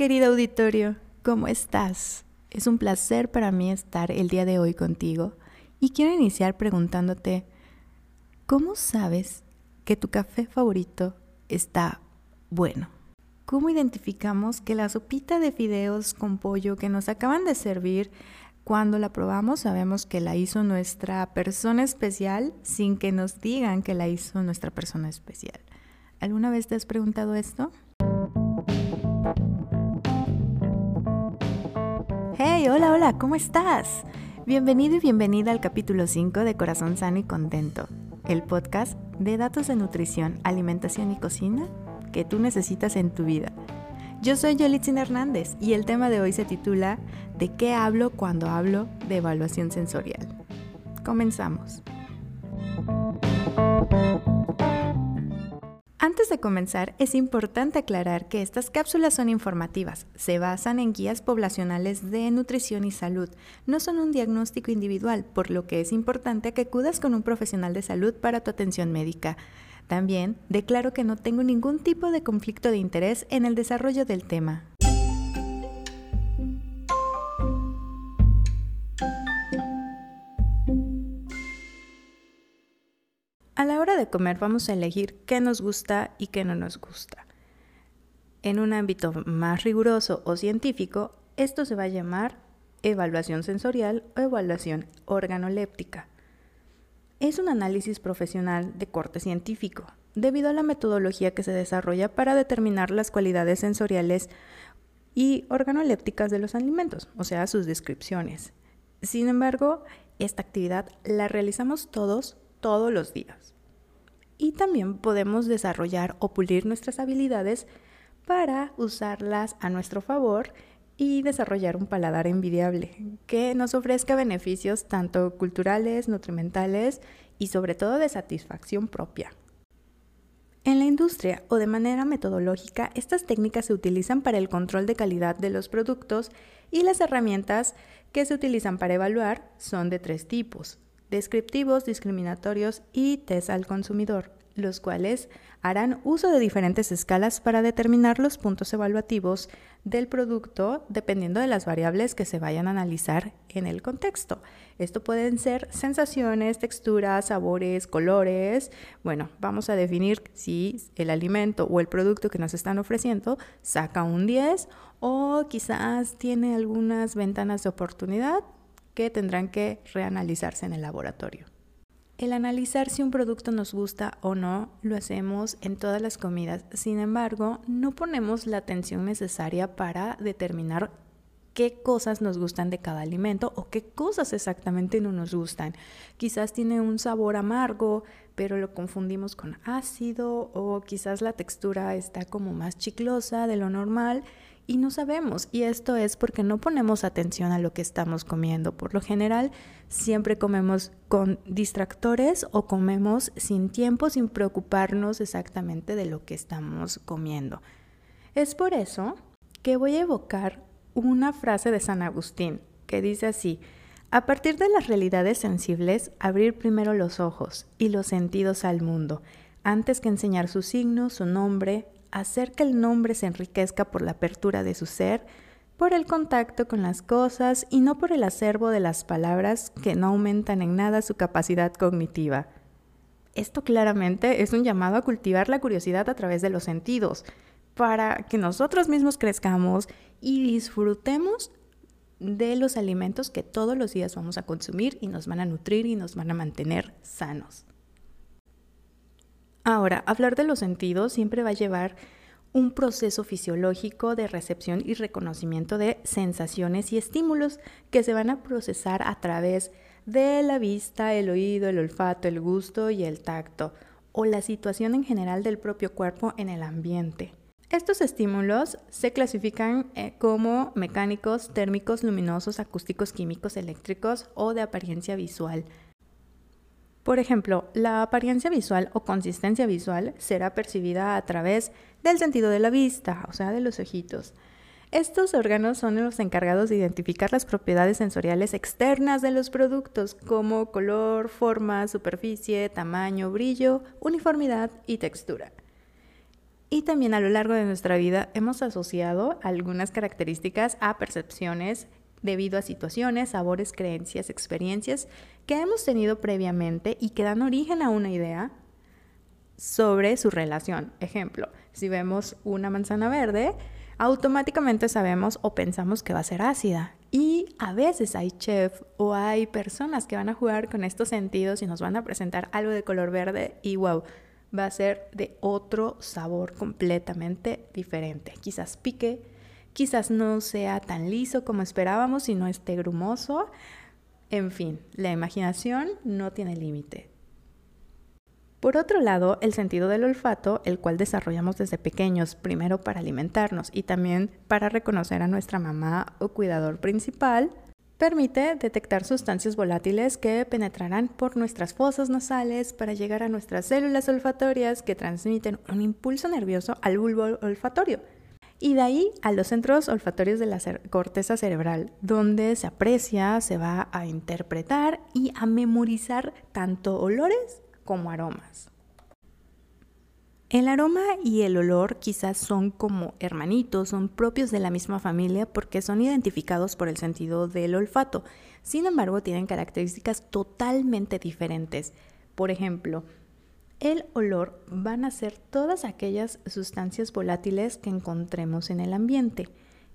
querido auditorio, ¿cómo estás? Es un placer para mí estar el día de hoy contigo y quiero iniciar preguntándote, ¿cómo sabes que tu café favorito está bueno? ¿Cómo identificamos que la sopita de fideos con pollo que nos acaban de servir, cuando la probamos sabemos que la hizo nuestra persona especial sin que nos digan que la hizo nuestra persona especial? ¿Alguna vez te has preguntado esto? Hey, hola, hola, ¿cómo estás? Bienvenido y bienvenida al capítulo 5 de Corazón Sano y Contento, el podcast de datos de nutrición, alimentación y cocina que tú necesitas en tu vida. Yo soy Yolitzin Hernández y el tema de hoy se titula ¿De qué hablo cuando hablo de evaluación sensorial? Comenzamos. De comenzar, es importante aclarar que estas cápsulas son informativas, se basan en guías poblacionales de nutrición y salud, no son un diagnóstico individual, por lo que es importante que acudas con un profesional de salud para tu atención médica. También declaro que no tengo ningún tipo de conflicto de interés en el desarrollo del tema. A la hora de comer vamos a elegir qué nos gusta y qué no nos gusta. En un ámbito más riguroso o científico, esto se va a llamar evaluación sensorial o evaluación organoléptica. Es un análisis profesional de corte científico, debido a la metodología que se desarrolla para determinar las cualidades sensoriales y organolépticas de los alimentos, o sea, sus descripciones. Sin embargo, esta actividad la realizamos todos todos los días. Y también podemos desarrollar o pulir nuestras habilidades para usarlas a nuestro favor y desarrollar un paladar envidiable que nos ofrezca beneficios tanto culturales, nutrimentales y sobre todo de satisfacción propia. En la industria o de manera metodológica, estas técnicas se utilizan para el control de calidad de los productos y las herramientas que se utilizan para evaluar son de tres tipos, descriptivos, discriminatorios y test al consumidor, los cuales harán uso de diferentes escalas para determinar los puntos evaluativos del producto dependiendo de las variables que se vayan a analizar en el contexto. Esto pueden ser sensaciones, texturas, sabores, colores. Bueno, vamos a definir si el alimento o el producto que nos están ofreciendo saca un 10 o quizás tiene algunas ventanas de oportunidad tendrán que reanalizarse en el laboratorio. El analizar si un producto nos gusta o no lo hacemos en todas las comidas, sin embargo, no ponemos la atención necesaria para determinar qué cosas nos gustan de cada alimento o qué cosas exactamente no nos gustan. Quizás tiene un sabor amargo, pero lo confundimos con ácido o quizás la textura está como más chiclosa de lo normal y no sabemos. Y esto es porque no ponemos atención a lo que estamos comiendo. Por lo general, siempre comemos con distractores o comemos sin tiempo, sin preocuparnos exactamente de lo que estamos comiendo. Es por eso que voy a evocar una frase de San Agustín que dice así, a partir de las realidades sensibles, abrir primero los ojos y los sentidos al mundo, antes que enseñar su signo, su nombre, hacer que el nombre se enriquezca por la apertura de su ser, por el contacto con las cosas y no por el acervo de las palabras que no aumentan en nada su capacidad cognitiva. Esto claramente es un llamado a cultivar la curiosidad a través de los sentidos, para que nosotros mismos crezcamos y disfrutemos de los alimentos que todos los días vamos a consumir y nos van a nutrir y nos van a mantener sanos. Ahora, hablar de los sentidos siempre va a llevar un proceso fisiológico de recepción y reconocimiento de sensaciones y estímulos que se van a procesar a través de la vista, el oído, el olfato, el gusto y el tacto, o la situación en general del propio cuerpo en el ambiente. Estos estímulos se clasifican eh, como mecánicos, térmicos, luminosos, acústicos, químicos, eléctricos o de apariencia visual. Por ejemplo, la apariencia visual o consistencia visual será percibida a través del sentido de la vista, o sea, de los ojitos. Estos órganos son los encargados de identificar las propiedades sensoriales externas de los productos, como color, forma, superficie, tamaño, brillo, uniformidad y textura. Y también a lo largo de nuestra vida hemos asociado algunas características a percepciones debido a situaciones, sabores, creencias, experiencias que hemos tenido previamente y que dan origen a una idea sobre su relación. Ejemplo, si vemos una manzana verde, automáticamente sabemos o pensamos que va a ser ácida. Y a veces hay chef o hay personas que van a jugar con estos sentidos y nos van a presentar algo de color verde y wow, va a ser de otro sabor completamente diferente. Quizás pique, quizás no sea tan liso como esperábamos y no esté grumoso. En fin, la imaginación no tiene límite. Por otro lado, el sentido del olfato, el cual desarrollamos desde pequeños, primero para alimentarnos y también para reconocer a nuestra mamá o cuidador principal, Permite detectar sustancias volátiles que penetrarán por nuestras fosas nasales para llegar a nuestras células olfatorias que transmiten un impulso nervioso al bulbo olfatorio. Y de ahí a los centros olfatorios de la corteza cerebral, donde se aprecia, se va a interpretar y a memorizar tanto olores como aromas. El aroma y el olor quizás son como hermanitos, son propios de la misma familia porque son identificados por el sentido del olfato. Sin embargo, tienen características totalmente diferentes. Por ejemplo, el olor van a ser todas aquellas sustancias volátiles que encontremos en el ambiente.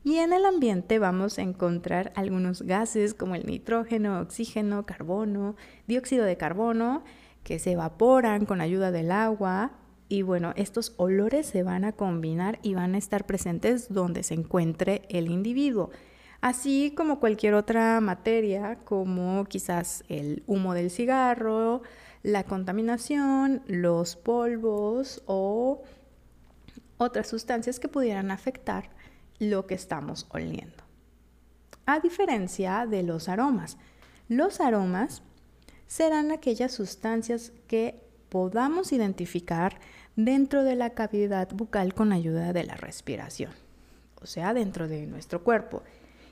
Y en el ambiente vamos a encontrar algunos gases como el nitrógeno, oxígeno, carbono, dióxido de carbono, que se evaporan con ayuda del agua, y bueno, estos olores se van a combinar y van a estar presentes donde se encuentre el individuo. Así como cualquier otra materia, como quizás el humo del cigarro, la contaminación, los polvos o otras sustancias que pudieran afectar lo que estamos oliendo. A diferencia de los aromas, los aromas serán aquellas sustancias que podamos identificar dentro de la cavidad bucal con ayuda de la respiración, o sea, dentro de nuestro cuerpo.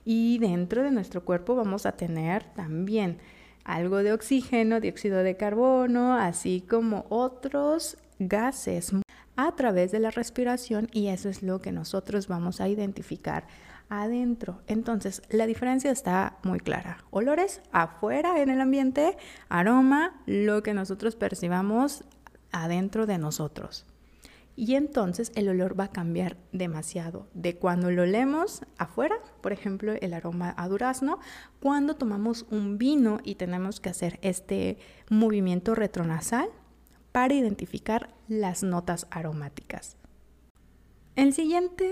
Y dentro de nuestro cuerpo vamos a tener también algo de oxígeno, dióxido de carbono, así como otros gases a través de la respiración y eso es lo que nosotros vamos a identificar adentro. Entonces, la diferencia está muy clara. Olores afuera en el ambiente, aroma, lo que nosotros percibamos adentro de nosotros. Y entonces el olor va a cambiar demasiado de cuando lo olemos afuera, por ejemplo, el aroma a durazno, cuando tomamos un vino y tenemos que hacer este movimiento retronasal para identificar las notas aromáticas. El siguiente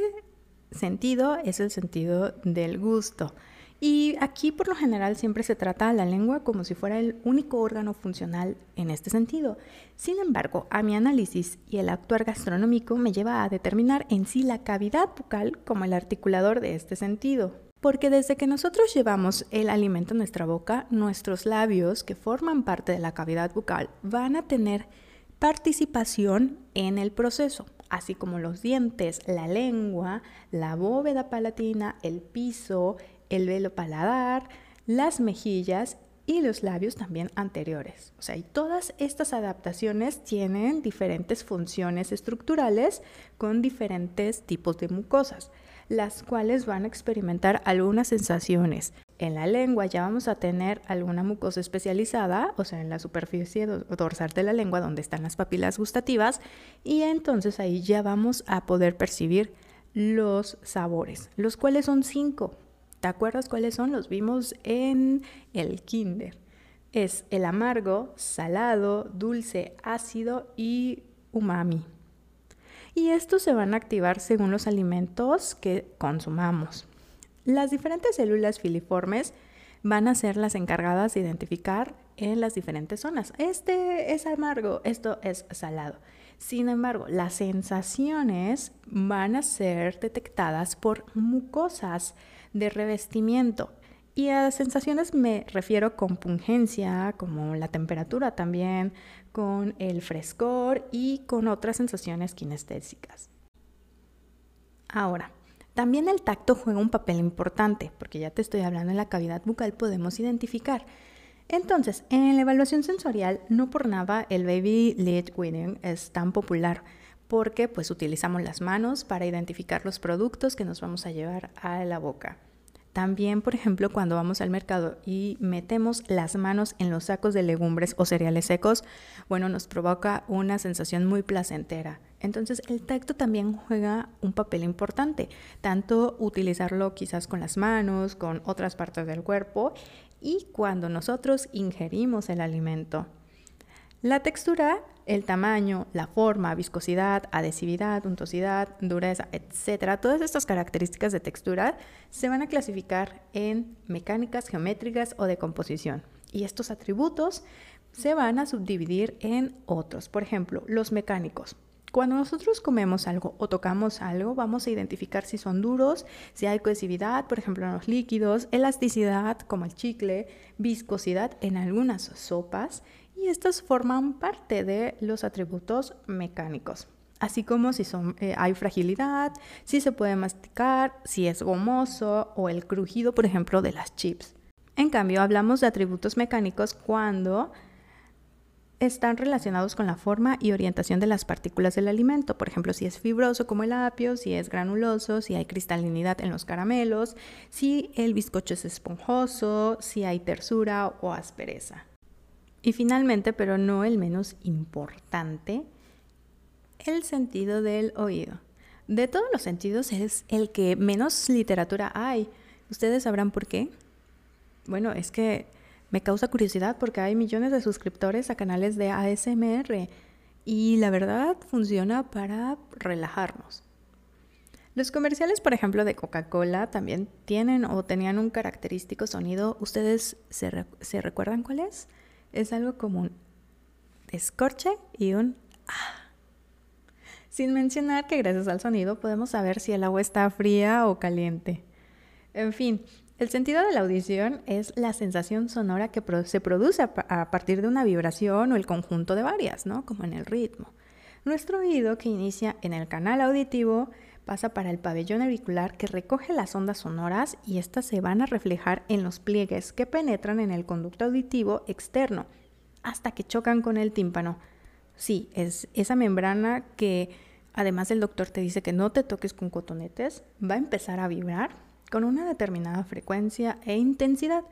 sentido es el sentido del gusto. Y aquí por lo general siempre se trata a la lengua como si fuera el único órgano funcional en este sentido. Sin embargo, a mi análisis y el actuar gastronómico me lleva a determinar en sí la cavidad bucal como el articulador de este sentido. Porque desde que nosotros llevamos el alimento en nuestra boca, nuestros labios, que forman parte de la cavidad bucal, van a tener participación en el proceso, así como los dientes, la lengua, la bóveda palatina, el piso, el velo paladar, las mejillas y los labios también anteriores. O sea, y todas estas adaptaciones tienen diferentes funciones estructurales con diferentes tipos de mucosas, las cuales van a experimentar algunas sensaciones. En la lengua ya vamos a tener alguna mucosa especializada, o sea, en la superficie dorsal de la lengua donde están las papilas gustativas, y entonces ahí ya vamos a poder percibir los sabores, los cuales son cinco. ¿Te acuerdas cuáles son? Los vimos en el kinder. Es el amargo, salado, dulce, ácido y umami. Y estos se van a activar según los alimentos que consumamos. Las diferentes células filiformes van a ser las encargadas de identificar en las diferentes zonas. Este es amargo, esto es salado. Sin embargo, las sensaciones van a ser detectadas por mucosas de revestimiento. Y a sensaciones me refiero con pungencia, como la temperatura también, con el frescor y con otras sensaciones kinestésicas. Ahora, también el tacto juega un papel importante, porque ya te estoy hablando en la cavidad bucal, podemos identificar. Entonces, en la evaluación sensorial, no por nada el Baby Lead Winning es tan popular, porque pues utilizamos las manos para identificar los productos que nos vamos a llevar a la boca. También, por ejemplo, cuando vamos al mercado y metemos las manos en los sacos de legumbres o cereales secos, bueno, nos provoca una sensación muy placentera. Entonces, el tacto también juega un papel importante, tanto utilizarlo quizás con las manos, con otras partes del cuerpo y cuando nosotros ingerimos el alimento. La textura, el tamaño, la forma, viscosidad, adhesividad, untuosidad, dureza, etcétera, todas estas características de textura se van a clasificar en mecánicas, geométricas o de composición. Y estos atributos se van a subdividir en otros. Por ejemplo, los mecánicos. Cuando nosotros comemos algo o tocamos algo, vamos a identificar si son duros, si hay cohesividad, por ejemplo, en los líquidos, elasticidad, como el chicle, viscosidad en algunas sopas, y estos forman parte de los atributos mecánicos, así como si eh, hay fragilidad, si se puede masticar, si es gomoso o el crujido, por ejemplo, de las chips. En cambio, hablamos de atributos mecánicos cuando están relacionados con la forma y orientación de las partículas del alimento. Por ejemplo, si es fibroso como el apio, si es granuloso, si hay cristalinidad en los caramelos, si el bizcocho es esponjoso, si hay tersura o aspereza. Y finalmente, pero no el menos importante, el sentido del oído. De todos los sentidos es el que menos literatura hay. ¿Ustedes sabrán por qué? Bueno, es que me causa curiosidad porque hay millones de suscriptores a canales de ASMR y la verdad funciona para relajarnos. Los comerciales, por ejemplo, de Coca-Cola también tienen o tenían un característico sonido. ¿Ustedes se, recuerdan cuál es? Es algo como un escorche y un ah. Sin mencionar que gracias al sonido podemos saber si el agua está fría o caliente. En fin, el sentido de la audición es la sensación sonora que se produce a partir de una vibración o el conjunto de varias, ¿no? Como en el ritmo. Nuestro oído, que inicia en el canal auditivo, pasa para el pabellón auricular que recoge las ondas sonoras y éstas se van a reflejar en los pliegues que penetran en el conducto auditivo externo hasta que chocan con el tímpano. Sí, es esa membrana que además el doctor te dice que no te toques con cotonetes, va a empezar a vibrar con una determinada frecuencia e intensidad.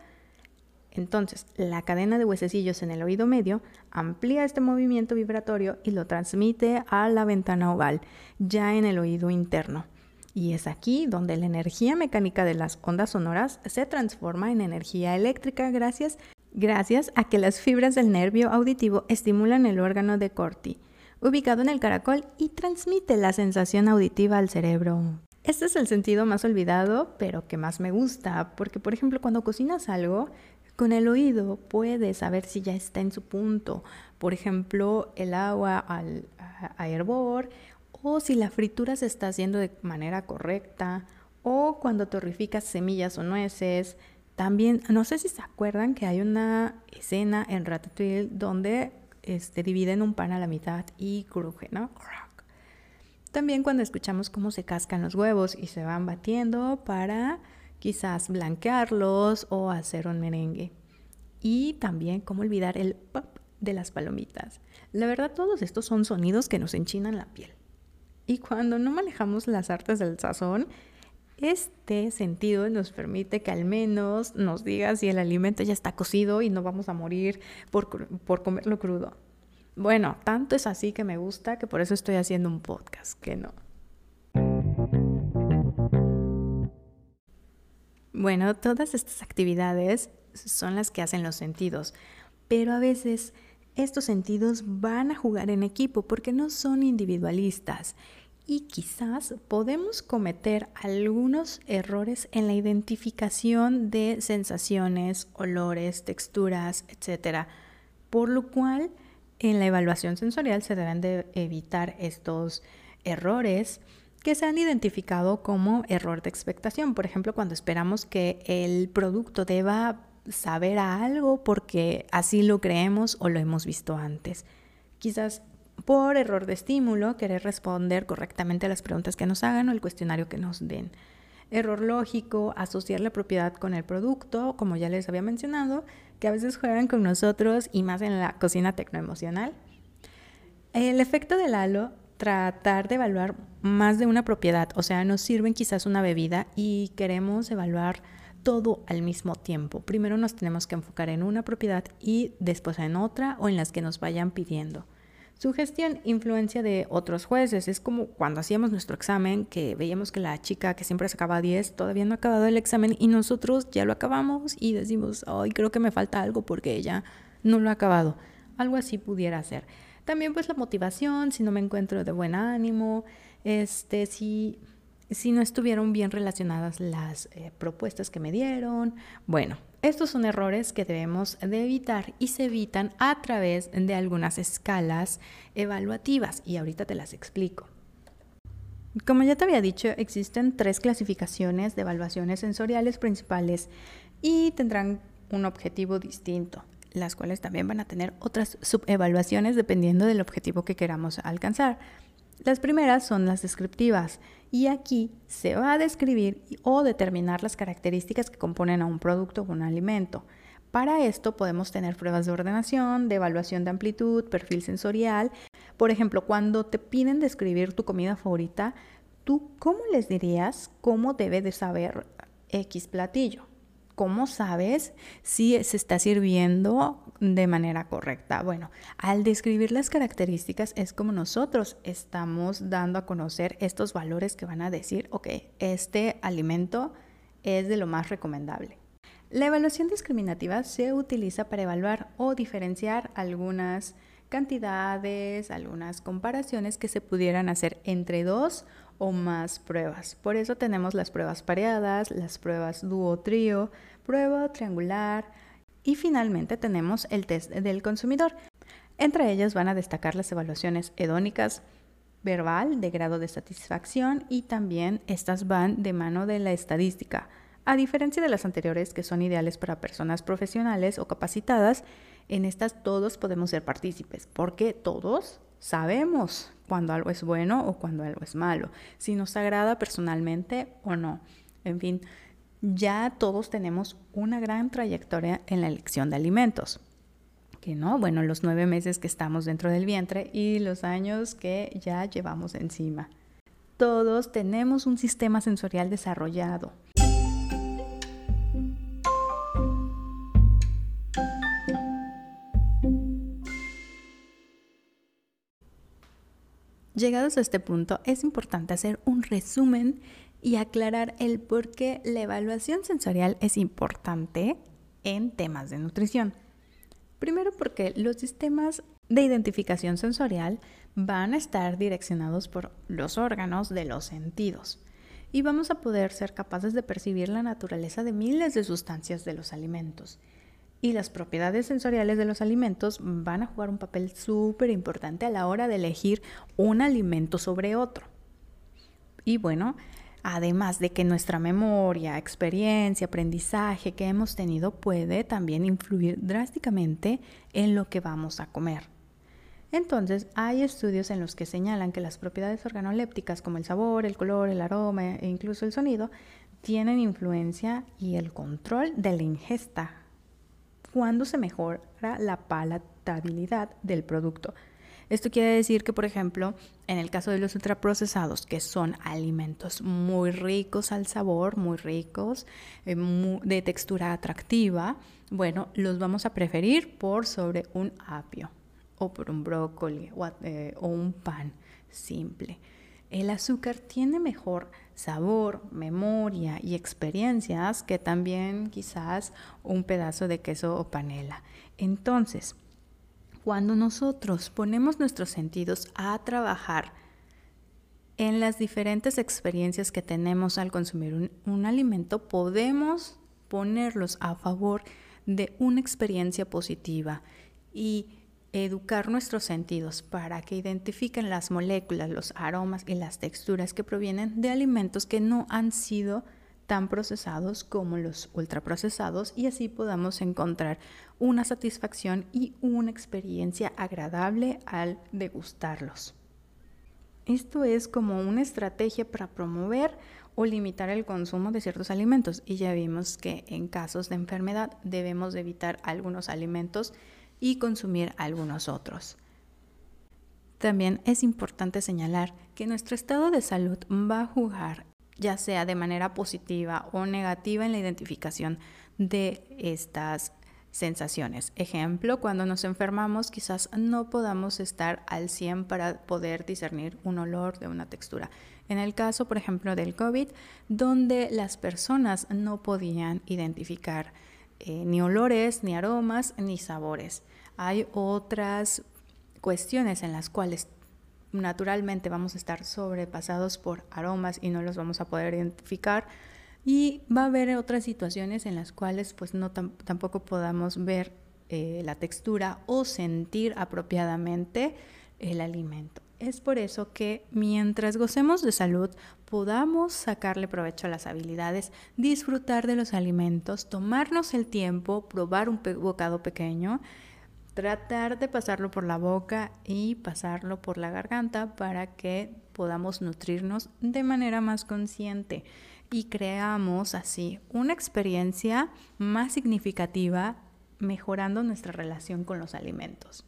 Entonces, la cadena de huesecillos en el oído medio amplía este movimiento vibratorio y lo transmite a la ventana oval, ya en el oído interno. Y es aquí donde la energía mecánica de las ondas sonoras se transforma en energía eléctrica gracias, gracias a que las fibras del nervio auditivo estimulan el órgano de Corti, ubicado en el caracol, y transmite la sensación auditiva al cerebro. Este es el sentido más olvidado, pero que más me gusta, porque por ejemplo cuando cocinas algo, con el oído puedes saber si ya está en su punto, por ejemplo, el agua al, a, hervor o si la fritura se está haciendo de manera correcta o cuando torrificas semillas o nueces. También, no sé si se acuerdan que hay una escena en Ratatouille donde este, dividen un pan a la mitad y cruje, ¿no? También cuando escuchamos cómo se cascan los huevos y se van batiendo para quizás blanquearlos o hacer un merengue. Y también cómo olvidar el pop de las palomitas. La verdad, todos estos son sonidos que nos enchinan la piel. Y cuando no manejamos las artes del sazón, este sentido nos permite que al menos nos diga si el alimento ya está cocido y no vamos a morir por, por comerlo crudo. Bueno, tanto es así que me gusta que por eso estoy haciendo un podcast, que no. Bueno, todas estas actividades son las que hacen los sentidos, pero a veces estos sentidos van a jugar en equipo porque no son individualistas y quizás podemos cometer algunos errores en la identificación de sensaciones, olores, texturas, etc. Por lo cual, en la evaluación sensorial se deben de evitar estos errores que se han identificado como error de expectación. Por ejemplo, cuando esperamos que el producto deba saber algo porque así lo creemos o lo hemos visto antes. Quizás por error de estímulo, querer responder correctamente a las preguntas que nos hagan o el cuestionario que nos den. Error lógico, asociar la propiedad con el producto, como ya les había mencionado, que a veces juegan con nosotros y más en la cocina tecnoemocional. El efecto del halo tratar de evaluar más de una propiedad, o sea, nos sirven quizás una bebida y queremos evaluar todo al mismo tiempo. Primero nos tenemos que enfocar en una propiedad y después en otra o en las que nos vayan pidiendo. Sugestión, influencia de otros jueces. Es como cuando hacíamos nuestro examen, que veíamos que la chica que siempre sacaba 10 todavía no ha acabado el examen y nosotros ya lo acabamos y decimos, ay, creo que me falta algo porque ella no lo ha acabado. Algo así pudiera ser. También pues la motivación, si no me encuentro de buen ánimo, este, si, si no estuvieron bien relacionadas las eh, propuestas que me dieron. Bueno, estos son errores que debemos de evitar y se evitan a través de algunas escalas evaluativas y ahorita te las explico. Como ya te había dicho, existen tres clasificaciones de evaluaciones sensoriales principales y tendrán un objetivo distinto, las cuales también van a tener otras subevaluaciones dependiendo del objetivo que queramos alcanzar. Las primeras son las descriptivas y aquí se va a describir o determinar las características que componen a un producto o un alimento. Para esto podemos tener pruebas de ordenación, de evaluación de amplitud, perfil sensorial. Por ejemplo, cuando te piden describir tu comida favorita, ¿tú cómo les dirías cómo debe de saber X platillo? ¿Cómo sabes si se está sirviendo de manera correcta? Bueno, al describir las características es como nosotros estamos dando a conocer estos valores que van a decir, ok, este alimento es de lo más recomendable. La evaluación discriminativa se utiliza para evaluar o diferenciar algunas cantidades, algunas comparaciones que se pudieran hacer entre dos o más pruebas. Por eso tenemos las pruebas pareadas, las pruebas dúo-trío, prueba triangular y finalmente tenemos el test del consumidor. Entre ellas van a destacar las evaluaciones hedónicas, verbal, de grado de satisfacción y también estas van de mano de la estadística. A diferencia de las anteriores que son ideales para personas profesionales o capacitadas, en estas todos podemos ser partícipes porque todos sabemos cuando algo es bueno o cuando algo es malo, si nos agrada personalmente o no. En fin, ya todos tenemos una gran trayectoria en la elección de alimentos. Que no, bueno, los nueve meses que estamos dentro del vientre y los años que ya llevamos encima. Todos tenemos un sistema sensorial desarrollado Llegados a este punto, es importante hacer un resumen y aclarar el por qué la evaluación sensorial es importante en temas de nutrición. Primero porque los sistemas de identificación sensorial van a estar direccionados por los órganos de los sentidos y vamos a poder ser capaces de percibir la naturaleza de miles de sustancias de los alimentos y las propiedades sensoriales de los alimentos van a jugar un papel súper importante a la hora de elegir un alimento sobre otro. Y bueno, además de que nuestra memoria, experiencia, aprendizaje que hemos tenido puede también influir drásticamente en lo que vamos a comer. Entonces, hay estudios en los que señalan que las propiedades organolépticas como el sabor, el color, el aroma e incluso el sonido tienen influencia y el control de la ingesta cuando se mejora la palatabilidad del producto. Esto quiere decir que, por ejemplo, en el caso de los ultraprocesados, que son alimentos muy ricos al sabor, muy ricos, eh, de textura atractiva, bueno, los vamos a preferir por sobre un apio o por un brócoli o, eh, o un pan simple. El azúcar tiene mejor sabor, memoria y experiencias que también quizás un pedazo de queso o panela. Entonces, cuando nosotros ponemos nuestros sentidos a trabajar en las diferentes experiencias que tenemos al consumir un, alimento, podemos ponerlos a favor de una experiencia positiva y educar nuestros sentidos para que identifiquen las moléculas, los aromas y las texturas que provienen de alimentos que no han sido tan procesados como los ultraprocesados y así podamos encontrar una satisfacción y una experiencia agradable al degustarlos. Esto es como una estrategia para promover o limitar el consumo de ciertos alimentos y ya vimos que en casos de enfermedad debemos evitar algunos alimentos y consumir algunos otros. También es importante señalar que nuestro estado de salud va a jugar ya sea de manera positiva o negativa en la identificación de estas sensaciones. Ejemplo, cuando nos enfermamos quizás no podamos estar al 100 para poder discernir un olor de una textura. En el caso, por ejemplo, del COVID, donde las personas no podían identificar eh, ni olores, ni aromas, ni sabores. Hay otras cuestiones en las cuales naturalmente vamos a estar sobrepasados por aromas y no los vamos a poder identificar. Y va a haber otras situaciones en las cuales pues no tampoco podamos ver eh, la textura o sentir apropiadamente el alimento. Es por eso que mientras gocemos de salud, podamos sacarle provecho a las habilidades, disfrutar de los alimentos, tomarnos el tiempo, probar un bocado pequeño tratar de pasarlo por la boca y pasarlo por la garganta para que podamos nutrirnos de manera más consciente y creamos así una experiencia más significativa mejorando nuestra relación con los alimentos.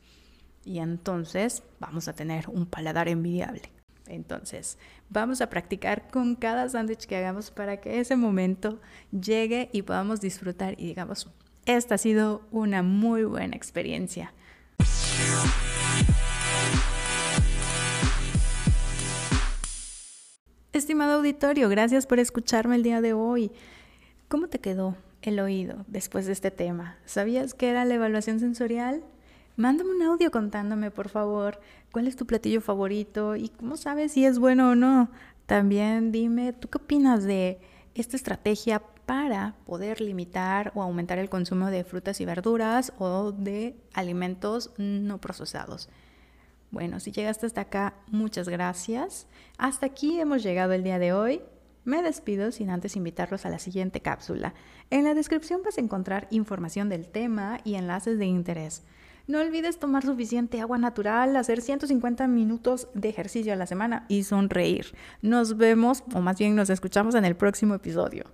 Y entonces vamos a tener un paladar envidiable. Entonces, vamos a practicar con cada sándwich que hagamos para que ese momento llegue y podamos disfrutar y digamos, esta ha sido una muy buena experiencia. Estimado auditorio, gracias por escucharme el día de hoy. ¿Cómo te quedó el oído después de este tema? ¿Sabías qué era la evaluación sensorial? Mándame un audio contándome, por favor, cuál es tu platillo favorito y cómo sabes si es bueno o no. También dime, ¿tú qué opinas de esta estrategia para poder limitar o aumentar el consumo de frutas y verduras o de alimentos no procesados. Bueno, si llegaste hasta acá, muchas gracias. Hasta aquí hemos llegado el día de hoy. Me despido sin antes invitarlos a la siguiente cápsula. En la descripción vas a encontrar información del tema y enlaces de interés. No olvides tomar suficiente agua natural, hacer 150 minutos de ejercicio a la semana y sonreír. Nos vemos, o más bien nos escuchamos en el próximo episodio.